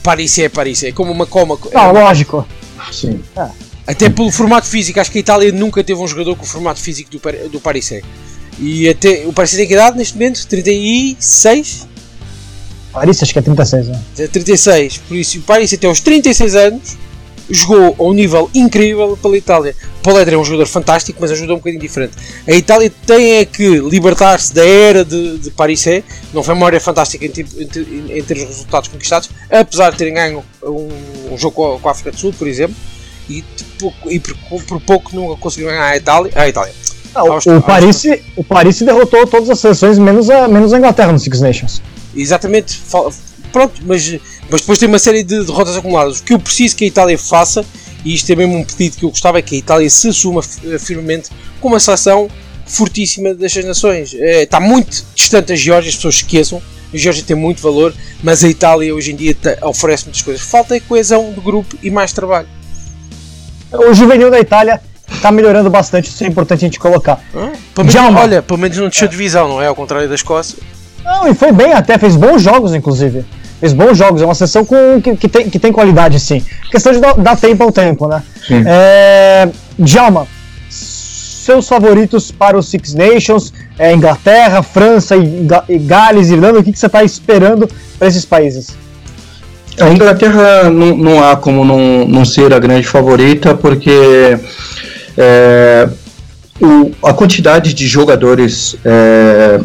Paris é Paris. É como uma coma. Não, é lógico. Sim. É. Até pelo formato físico, acho que a Itália nunca teve um jogador com o formato físico do, do Paris. É. E até o Paris tem que idade neste momento? 36? Paris acho que é 36, né? É 36, por isso o Paris até aos 36 anos jogou a um nível incrível pela Itália. Poledri é um jogador fantástico, mas ajudou um bocadinho diferente. A Itália tem é que libertar-se da era de, de Paris é. Não foi uma era fantástica em, em, em, termos de resultados conquistados, apesar de terem ganho um, um jogo com a, com a, África do Sul, por exemplo, e, e por, por, pouco não conseguiu ganhar a Itália. A Itália. Não, aos, o, Paris, o Paris derrotou todas as seleções, menos a, menos a Inglaterra no Six Nations. Exatamente, pronto, mas, mas depois tem uma série de derrotas acumuladas. O que eu preciso que a Itália faça, e isto é mesmo um pedido que eu gostava, é que a Itália se assuma firmemente como uma seleção fortíssima destas nações. É, está muito distante da Geórgia, as pessoas esqueçam. A Geórgia tem muito valor, mas a Itália hoje em dia oferece muitas coisas. Falta a coesão do grupo e mais trabalho. O juvenil da Itália está melhorando bastante, isso é importante a gente colocar. Ah, pelo menos, olha, pelo menos não deixou de divisão, não é? Ao contrário da Escócia. Não, e foi bem até, fez bons jogos, inclusive. Fez bons jogos, é uma sessão com, que, que, tem, que tem qualidade, sim. Questão de dar, dar tempo ao tempo, né? Sim. É, Djalma, seus favoritos para os Six Nations, é, Inglaterra, França e, e Gales, Irlanda, o que, que você está esperando para esses países? A Inglaterra não, não há como não, não ser a grande favorita, porque é, o, a quantidade de jogadores é,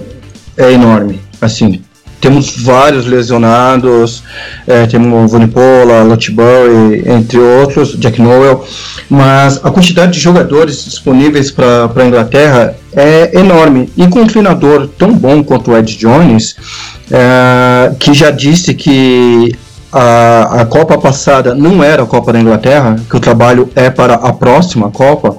é enorme assim, temos vários lesionados, é, temos Vonipola, Lotbury, entre outros, Jack Noel, mas a quantidade de jogadores disponíveis para a Inglaterra é enorme. E com um treinador tão bom quanto o Ed Jones, é, que já disse que a, a Copa passada não era a Copa da Inglaterra, que o trabalho é para a próxima Copa,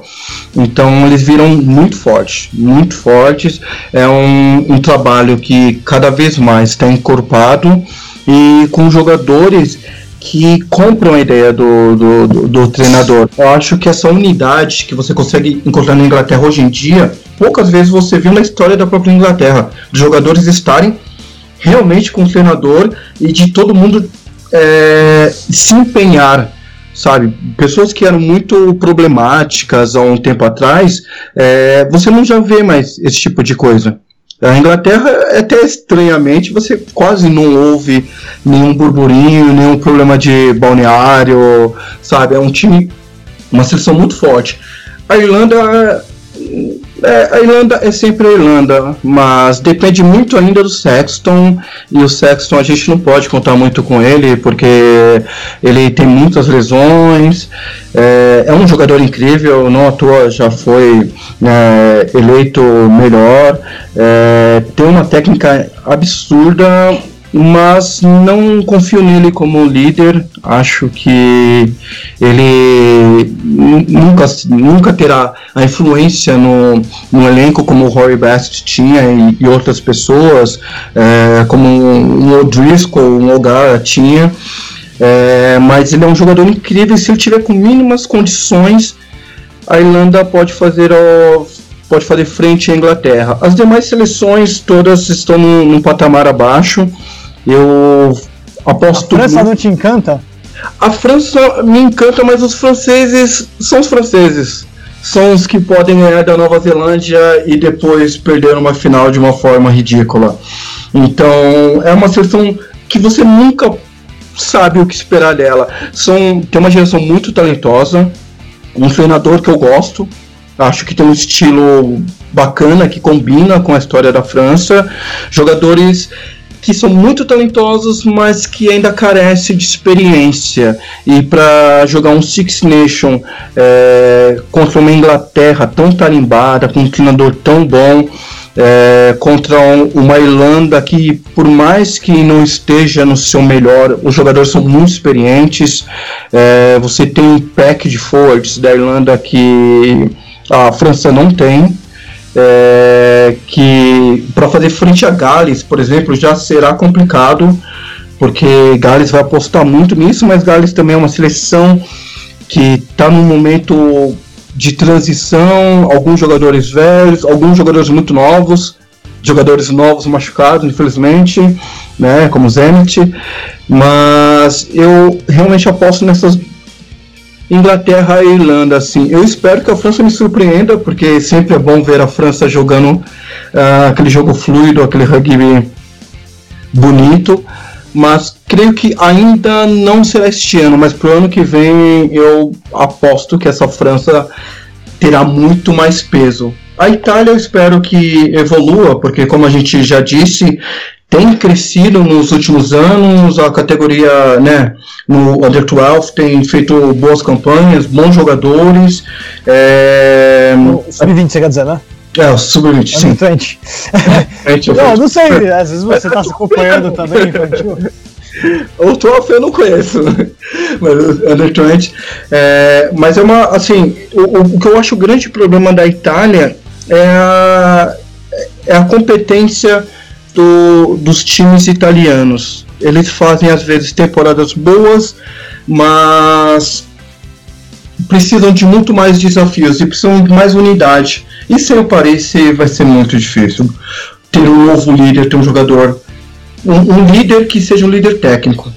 então eles viram muito fortes, muito fortes. É um, um trabalho que cada vez mais está encorpado e com jogadores que compram a ideia do, do, do, do, treinador. Eu acho que essa unidade que você consegue encontrar na Inglaterra hoje em dia, poucas vezes você viu na história da própria Inglaterra, de jogadores estarem realmente com o treinador e de todo mundo é, se empenhar, sabe? Pessoas que eram muito problemáticas há um tempo atrás, é, você não já vê mais esse tipo de coisa. A Inglaterra, até estranhamente, você quase não ouve nenhum burburinho, nenhum problema de balneário, sabe? É um time, uma seleção muito forte. A Irlanda é, a Irlanda é sempre a Irlanda, mas depende muito ainda do Sexton. E o Sexton a gente não pode contar muito com ele, porque ele tem muitas lesões. É, é um jogador incrível, não à toa já foi é, eleito melhor. É, tem uma técnica absurda mas não confio nele como líder. Acho que ele nunca, nunca terá a influência no, no elenco como o Rory Best tinha e, e outras pessoas, é, como um O'Driscoll, um O'Gara tinha. É, mas ele é um jogador incrível e se ele tiver com mínimas condições, a Irlanda pode fazer pode fazer frente à Inglaterra. As demais seleções todas estão num patamar abaixo Eu aposto. A França não te encanta? A França me encanta, mas os franceses são os franceses. São os que podem ganhar da Nova Zelândia e depois perder uma final de uma forma ridícula. Então, é uma seleção que você nunca sabe o que esperar dela. São, tem uma geração muito talentosa, um treinador que eu gosto, acho que tem um estilo bacana que combina com a história da França, jogadores que são muito talentosos, mas que ainda carecem de experiência. E para jogar um Six Nation é, contra uma Inglaterra tão tarimbada, com um treinador tão bom, é, contra um, uma Irlanda que, por mais que não esteja no seu melhor, os jogadores são muito experientes. É, você tem um pack de forwards da Irlanda que a França não tem. É, que para fazer frente a Gales, por exemplo, já será complicado, porque Gales vai apostar muito nisso, mas Gales também é uma seleção que está num momento de transição, alguns jogadores velhos, alguns jogadores muito novos, jogadores novos machucados, infelizmente, né, como Zenit, mas eu realmente aposto nessas Inglaterra e Irlanda, assim. Eu espero que a França me surpreenda, porque sempre é bom ver a França jogando uh, aquele jogo fluido, aquele rugby bonito mas creio que ainda não será este ano, mas para o ano que vem eu aposto que essa França terá muito mais peso. A Itália eu espero que evolua, porque como a gente já disse, tem crescido nos últimos anos, a categoria né, no Under 12 tem feito boas campanhas, bons jogadores. É... Sub-20 você quer dizer, né? É, o Sub-20, sim. Frente. não, não sei, às vezes você está se acompanhando também, infantil. O 12 eu não conheço, mas Under 20. É, mas é uma, assim, o, o, que eu acho o grande problema da Itália é a, é a competência do, dos times italianos. Eles fazem às vezes temporadas boas, mas precisam de muito mais desafios e precisam de mais unidade. E sem o Paris vai ser muito difícil. Ter um novo líder, ter um jogador. Um, um, líder que seja um líder técnico.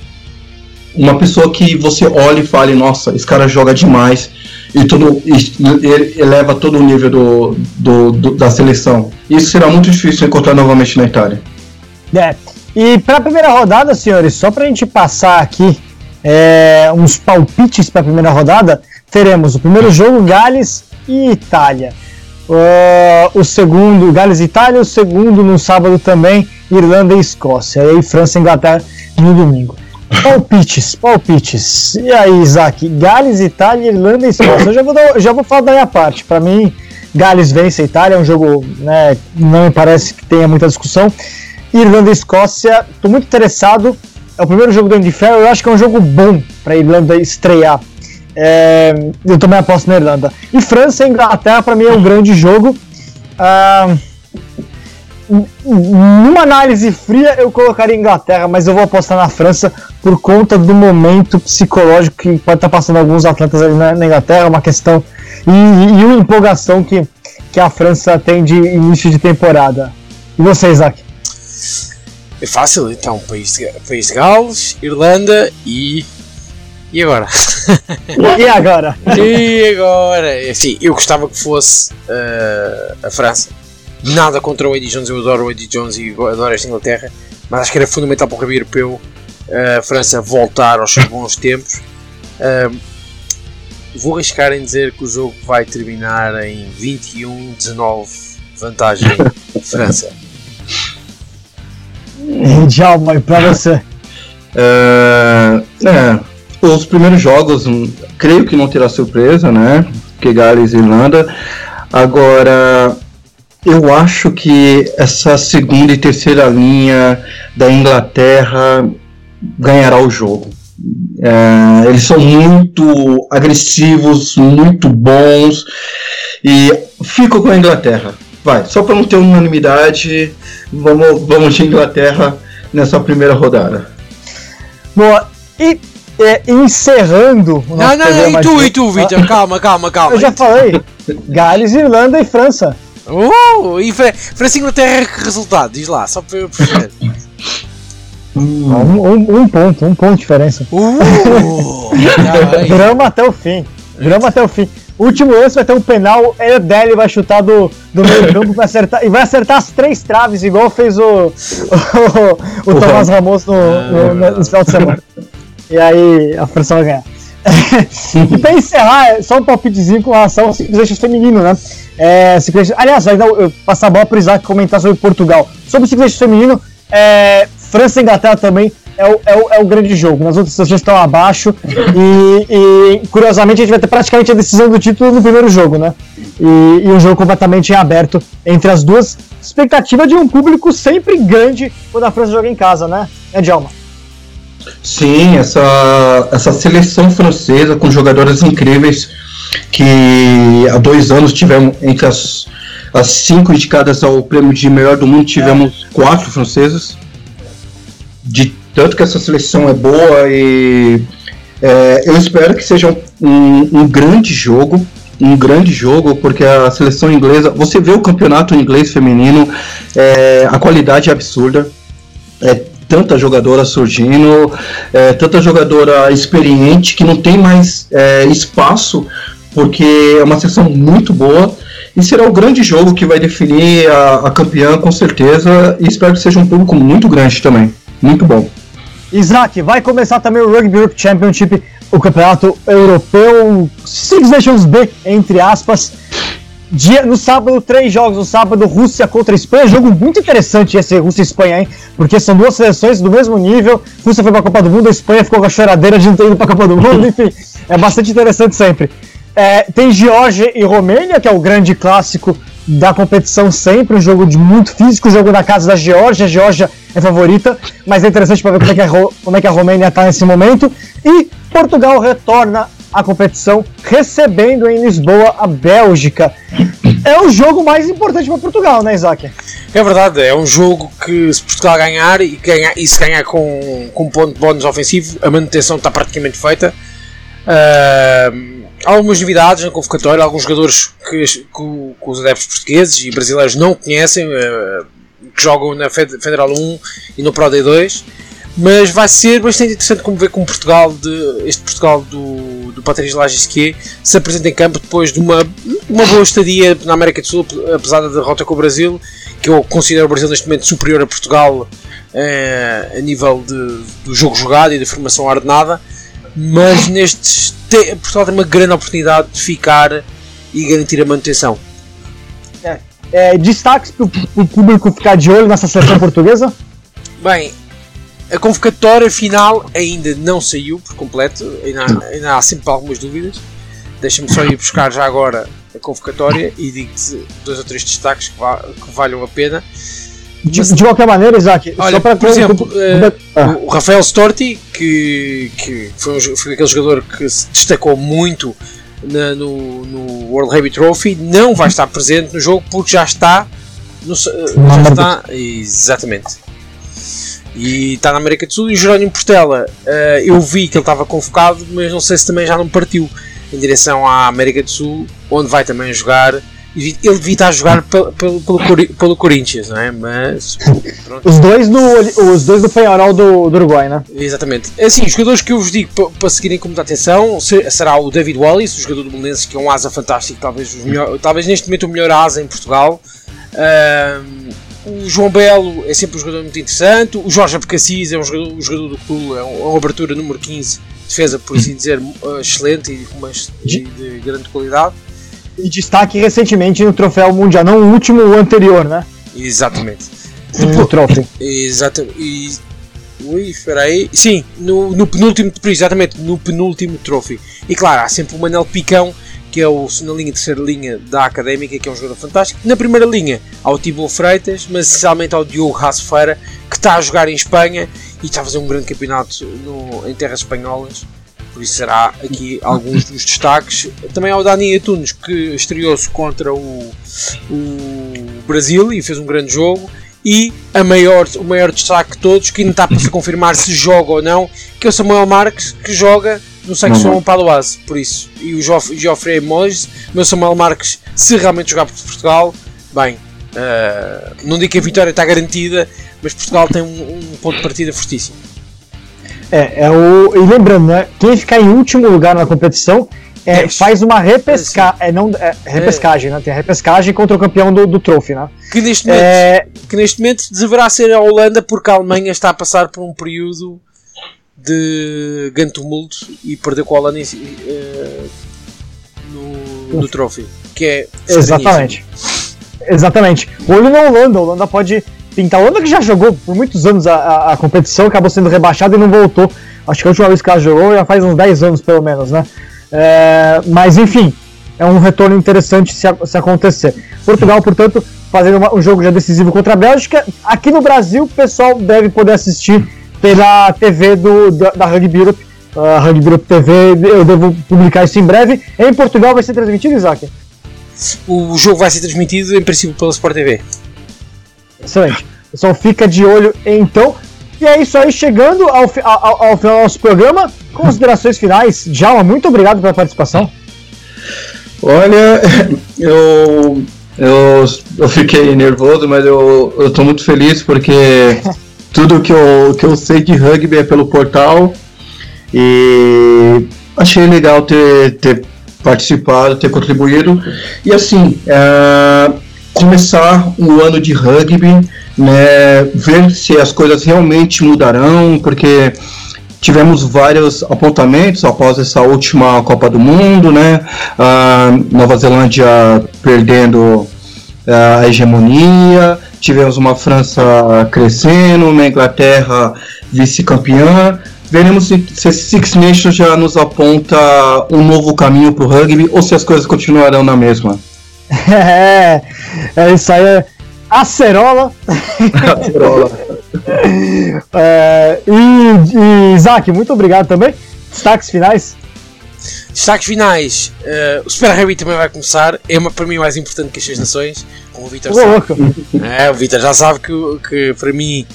Uma pessoa que você olhe e fale, nossa, esse cara joga demais e todo, e, eleva todo o nível do, do, do, da seleção. Isso será muito difícil encontrar novamente na Itália. É. E para a primeira rodada, senhores, só para a gente passar aqui é, uns palpites para a primeira rodada, teremos o primeiro jogo Gales e Itália. Uh, o segundo, Gales e Itália, o segundo no sábado também, Irlanda e Escócia. E aí França e Inglaterra no domingo. Palpites, palpites. E aí, Isaac? Gales, Itália, Irlanda e Escócia. Eu já vou, já vou falar da minha parte. Para mim, Gales vence a Itália, é um jogo, né, não me parece que tenha muita discussão. Irlanda e Escócia, estou muito interessado. É o primeiro jogo do Andy Farrell, eu acho que é um jogo bom para a Irlanda estrear. É, eu também aposto na Irlanda. E França e Inglaterra, para mim, é um grande jogo. Ah, numa análise fria, eu colocaria Inglaterra, mas eu vou apostar na França por conta do momento psicológico que pode estar passando alguns atletas ali na, na Inglaterra, uma questão e, e, uma empolgação que, que a França tem de início de temporada. E você, Isaac? É fácil, então, país, país de Gales, Irlanda e e agora? e agora? e agora? É assim, eu gostava que fosse uh, a França. Nada contra o Eddie Jones, eu adoro o Eddie Jones e adoro esta Inglaterra, mas acho que era fundamental para o rugby europeu uh, a França voltar aos seus bons tempos. Uh, vou arriscar em dizer que o jogo vai terminar em 21-19, vantagem França. Tchau, e para você? Uh, é, os primeiros jogos, hum, creio que não terá surpresa, né? Que Gales e Irlanda. Agora, eu acho que essa segunda e terceira linha da Inglaterra ganhará o jogo. É, eles são muito agressivos, muito bons e fico com a Inglaterra. Vai, só para não ter unanimidade, vamos, vamos de Inglaterra nessa primeira rodada. Boa, e é, encerrando o nosso Não, não, não, e tu, e tu, Vitor, calma, calma, calma. Eu já falei, Gales, Irlanda e França. Uh, e França e Inglaterra, que resultado? Diz lá, só para eu perceber. Hum. Um, um, um, ponto, um ponto de diferença. Uh, Drama até o fim. Drama até o fim. Último lance vai ter um penal, o Deli vai chutar do, do meio campo vai acertar, e vai acertar as três traves, igual fez o, o, o, o Thomas Ramos no, no, no, no final de semana. E aí a França vai ganhar. e pra encerrar, só um palpitezinho com relação ao ciclistas feminino, né? É, ciclista, aliás, eu passar a bola pro Isaac comentar sobre Portugal. Sobre o ciclista feminino, é, França e Inglaterra também é o, é, o, é o grande jogo. Nas outras já estão abaixo. E, e, curiosamente a gente vai ter praticamente a decisão do título no primeiro jogo, né? E, e um jogo completamente aberto entre as duas. Expectativa de um público sempre grande quando a França joga em casa, né? É, Djalma? Sim, essa, essa seleção francesa com jogadoras incríveis que há dois anos tivemos entre as, as cinco indicadas ao prêmio de melhor do mundo, tivemos é. quatro francesas. De tanto que essa seleção é boa e é, eu espero que seja um, um, grande jogo, um grande jogo, porque a seleção inglesa, você vê o campeonato inglês feminino, é, a qualidade é absurda. É, tanta jogadora surgindo, é, tanta jogadora experiente que não tem mais é, espaço, porque é uma seleção muito boa. E será o grande jogo que vai definir a, a campeã, com certeza. E espero que seja um público muito grande também. Muito bom. Isaac, vai começar também o Rugby Europe Championship, o campeonato europeu Six Nations B, entre aspas. Dia, no sábado, três jogos. No sábado, Rússia contra Espanha. Jogo muito interessante esse Rússia e Espanha, hein? Porque são duas seleções do mesmo nível. Rússia foi pra Copa do Mundo, a Espanha ficou com a choradeira de não ter ido pra Copa do Mundo. Enfim, é bastante interessante sempre. É, tem Geórgia e Romênia, que é o grande clássico da competição sempre, um jogo de muito físico, jogo na casa da Geórgia, Geórgia é favorita, mas é interessante para ver como é, que a, como é que a Romênia está nesse momento. E Portugal retorna à competição, recebendo em Lisboa a Bélgica. É o jogo mais importante para Portugal, né, Isaac? É verdade, é um jogo que se Portugal ganhar e, ganhar, e se ganhar com, com ponto de bónus ofensivo, a manutenção está praticamente feita. Uh, algumas novidades na convocatória, alguns jogadores que, que, que, os adeptos portugueses e brasileiros não conhecem, uh, que jogam na Federal 1 e no Pro D2, mas vai ser bastante interessante como ver como Portugal, de, este Portugal do, do Patrício Lagisquier se apresenta em campo depois de uma, uma boa estadia na América do Sul, apesar da derrota com o Brasil, que eu considero o Brasil neste momento superior a Portugal uh, a nível de, do jogo jogado e da formação ordenada mas nestes te, Portugal tem uma grande oportunidade de ficar e garantir a manutenção. É, destaques para o público ficar de olho nessa seleção portuguesa? Bem, a convocatória final ainda não saiu por completo, ainda há, ainda há sempre algumas dúvidas. Deixa-me só ir buscar já agora a convocatória e digo-te dois ou três destaques que, va que valham a pena. De, de, qualquer maneira, Isaac, olha, por exemplo, uh, ah. o Rafael Storti, que, que foi, um, foi, aquele jogador que se destacou muito na, no, no, World Heavy Trophy, não vai estar presente no jogo porque já está. No, já está exatamente. E está na América do Sul. E o Jerónimo Portela, uh, eu vi que ele estava convocado, mas não sei se também já não partiu em direção à América do Sul, onde vai também jogar ele devia estar a jogar pelo, pelo, pelo, Corinthians, não é? Mas. Pronto. Os dois do, os dois do Penharol do, do Uruguai, né? Exatamente. É assim, os jogadores que eu vos digo para, seguirem com muita atenção será o David Wallace, o jogador do Belenenses, que é um asa fantástico, talvez, melhor, talvez neste momento o melhor asa em Portugal. o João Belo é sempre um jogador muito interessante. O Jorge Abcacis é um jogador, um jogador do clube, é, é uma abertura número 15, defesa, por assim dizer, excelente e de grande qualidade e destaque recentemente no troféu mundial, não o último, o anterior, né? Exatamente. No troféu. Exatamente. E... Ui, espera aí. Sim, no, no penúltimo, exatamente, no penúltimo troféu. E claro, há sempre o Manel Picão, que é o, na linha terceira linha da Académica, que é um jogador fantástico. Na primeira linha, ao Tibo Freitas, mas essencialmente ao Diogo Rassefeira, que está a jogar em Espanha e está a fazer um grande campeonato no, em terras espanholas por isso será aqui alguns dos destaques. Também ao Dani Atunes, que estreou-se contra o, o Brasil e fez um grande jogo. E a maior, o maior destaque de todos, que ainda está para se confirmar se joga ou não, que é o Samuel Marques, que joga no Saxon. Paloise, por isso. E o Geoff Geoffrey Moyes, meu Samuel Marques, se realmente jogar por Portugal, bem, Uh, não digo que a vitória está garantida, mas Portugal tem um, um ponto de partida fortíssimo. É, é o. E lembrando, né? Quem ficar em último lugar na competição é, faz uma repesca, é, não, é, repescagem, né? Tem a repescagem contra o campeão do, do Trophy, né? Que neste, momento, é... que neste momento deverá ser a Holanda, porque a Alemanha está a passar por um período de grande tumulto e perdeu com a Holanda em, uh, no, no Trophy. Que é Exatamente. Exatamente. Olho na Holanda, a Holanda pode pintar. A Holanda que já jogou por muitos anos a, a, a competição, acabou sendo rebaixada e não voltou. Acho que a última vez que ela jogou já faz uns 10 anos pelo menos, né? É, mas enfim, é um retorno interessante se, se acontecer. Portugal, portanto, fazendo uma, um jogo já decisivo contra a Bélgica. Aqui no Brasil, o pessoal deve poder assistir pela TV do, da, da Rugby Europe. Uh, Rugby Europe TV, eu devo publicar isso em breve. Em Portugal vai ser transmitido, Isaac? O jogo vai ser transmitido, em princípio, pela Sport TV. Excelente. Pessoal, fica de olho então. E é isso aí, chegando ao, ao, ao final do nosso programa. Considerações finais. Djalma, muito obrigado pela participação. Olha, eu, eu, eu fiquei nervoso, mas eu, eu tô muito feliz porque tudo que eu, que eu sei de rugby é pelo portal. E achei legal ter, ter participado, ter contribuído. E assim, é, começar um ano de rugby, né, ver se as coisas realmente mudarão, porque tivemos vários apontamentos após essa última Copa do Mundo, né? A Nova Zelândia perdendo a hegemonia, tivemos uma França crescendo, uma Inglaterra vice-campeã. Veremos se, se Six Nations já nos aponta um novo caminho para o rugby ou se as coisas continuarão na mesma. É, é isso aí. É acerola. acerola. é, e, e Isaac, muito obrigado também. Destaques finais. Destaques finais. Uh, o Super Rugby também vai começar. É uma, para mim mais importante que as Seis Nações. Como o Vitor sabe. É, o Vitor já sabe que, que para mim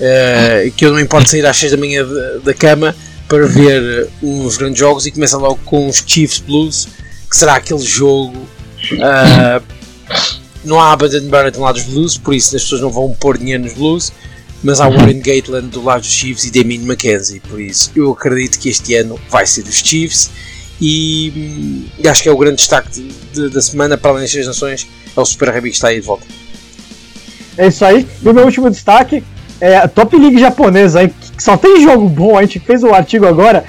uh, que eu não me importo sair às 6 da manhã da cama para ver uns grandes jogos e começa logo com os Chiefs Blues, que será aquele jogo. Uh, não há Abaddon Barrett do lado dos Blues, por isso as pessoas não vão pôr dinheiro nos Blues, mas há Warren Gatland do lado dos Chiefs e Damien McKenzie, por isso eu acredito que este ano vai ser dos Chiefs e, e acho que é o grande destaque de, de, da semana para além das três nações, é o Super Rugby que está aí de volta. É isso aí, e o meu último destaque é a Top League japonesa aí, que só tem jogo bom, a gente fez um artigo agora.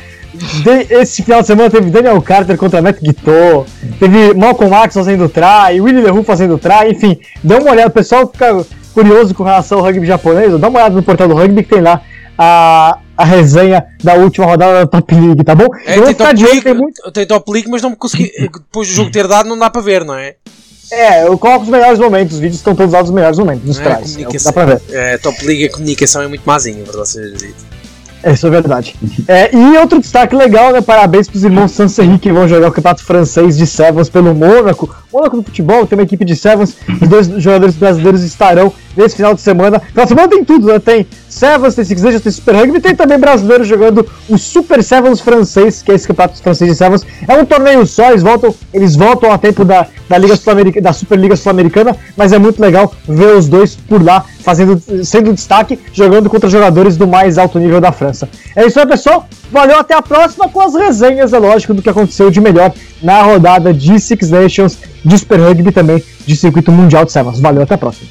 Esse final de semana teve Daniel Carter contra Matt Guitou, teve Malcolm Max fazendo try, Willie LeRoux fazendo try, enfim, dá uma olhada, o pessoal fica curioso com relação ao rugby japonês, dá uma olhada no portal do rugby que tem lá a, a resenha da última rodada da Top League, tá bom? É, tem, top league, tem, muito... tem Top League, mas não consegui, depois do jogo ter dado não dá para ver, não é? É, eu coloco os melhores momentos, os vídeos estão todos lá dos melhores momentos, nos é, trás. É, dá pra ver. É, Top League, a comunicação é muito mazinha, verdade seja dito. Isso é verdade. É, e outro destaque legal, né? Parabéns para os irmãos Sanserri que vão jogar o campeonato francês de Sevens pelo Mônaco. Mônaco do futebol tem uma equipe de Sevens. Os dois jogadores brasileiros estarão nesse final de semana. Final de semana tem tudo, né? Tem Sevens, tem Six Nations, tem Super Rugby. Tem também brasileiros jogando o Super Sevens francês, que é esse campeonato francês de Sevens. É um torneio só, eles voltam, eles voltam a tempo da, da Liga Sul-Americana, da Superliga Sul-Americana, mas é muito legal ver os dois por lá, fazendo, sendo destaque, jogando contra jogadores do mais alto nível da França. É isso aí, pessoal. Valeu, até a próxima com as resenhas, é lógico, do que aconteceu de melhor na rodada de Six Nations, de Super Rugby também, de Circuito Mundial de Sevens. Valeu, até a próxima.